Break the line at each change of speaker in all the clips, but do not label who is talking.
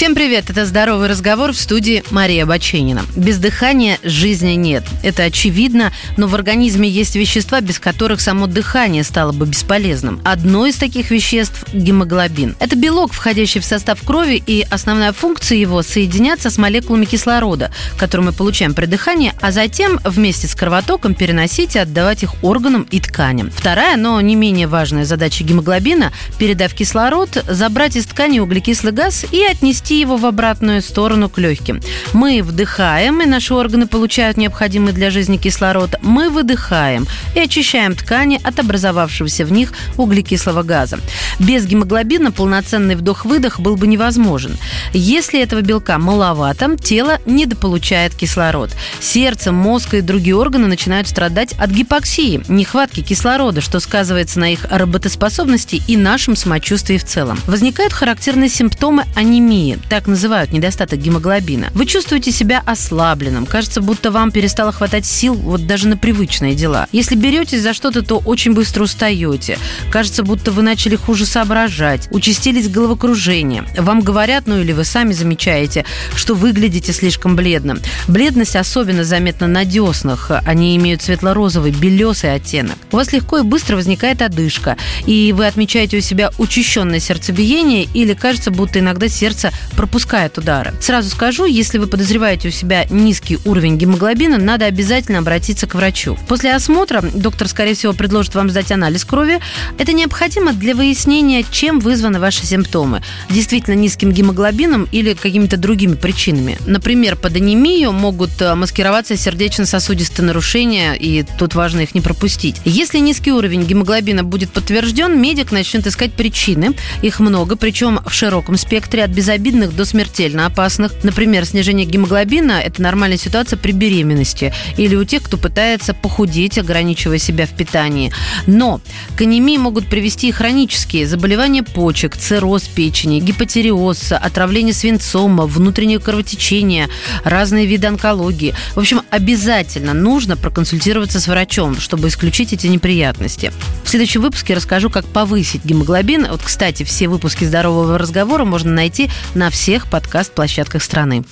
Всем привет! Это «Здоровый разговор» в студии Мария Баченина. Без дыхания жизни нет. Это очевидно, но в организме есть вещества, без которых само дыхание стало бы бесполезным. Одно из таких веществ – гемоглобин. Это белок, входящий в состав крови, и основная функция его – соединяться с молекулами кислорода, которые мы получаем при дыхании, а затем вместе с кровотоком переносить и отдавать их органам и тканям. Вторая, но не менее важная задача гемоглобина – передав кислород, забрать из ткани углекислый газ и отнести перевести его в обратную сторону к легким. Мы вдыхаем, и наши органы получают необходимый для жизни кислород. Мы выдыхаем и очищаем ткани от образовавшегося в них углекислого газа. Без гемоглобина полноценный вдох-выдох был бы невозможен. Если этого белка маловато, тело недополучает кислород. Сердце, мозг и другие органы начинают страдать от гипоксии, нехватки кислорода, что сказывается на их работоспособности и нашем самочувствии в целом. Возникают характерные симптомы анемии, так называют недостаток гемоглобина. Вы чувствуете себя ослабленным, кажется, будто вам перестало хватать сил вот даже на привычные дела. Если беретесь за что-то, то очень быстро устаете. Кажется, будто вы начали хуже соображать, участились головокружения. Вам говорят, ну или вы сами замечаете, что выглядите слишком бледным. Бледность особенно заметна на деснах. Они имеют светло-розовый, белесый оттенок. У вас легко и быстро возникает одышка, и вы отмечаете у себя учащенное сердцебиение или кажется, будто иногда сердце пропускает удары. Сразу скажу, если вы подозреваете у себя низкий уровень гемоглобина, надо обязательно обратиться к врачу. После осмотра доктор, скорее всего, предложит вам сдать анализ крови. Это необходимо для выяснения, чем вызваны ваши симптомы. Действительно низким гемоглобином или какими-то другими причинами. Например, под анемию могут э, маскироваться сердечно-сосудистые нарушения, и тут важно их не пропустить. Если низкий уровень гемоглобина будет подтвержден, медик начнет искать причины. Их много, причем в широком спектре от безобидных безобидных до смертельно опасных. Например, снижение гемоглобина – это нормальная ситуация при беременности или у тех, кто пытается похудеть, ограничивая себя в питании. Но к анемии могут привести и хронические заболевания почек, цирроз печени, гипотереоз, отравление свинцом, внутреннее кровотечение, разные виды онкологии. В общем, обязательно нужно проконсультироваться с врачом, чтобы исключить эти неприятности. В следующем выпуске расскажу, как повысить гемоглобин. Вот, кстати, все выпуски здорового разговора можно найти на всех подкаст-площадках страны.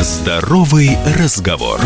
Здоровый разговор.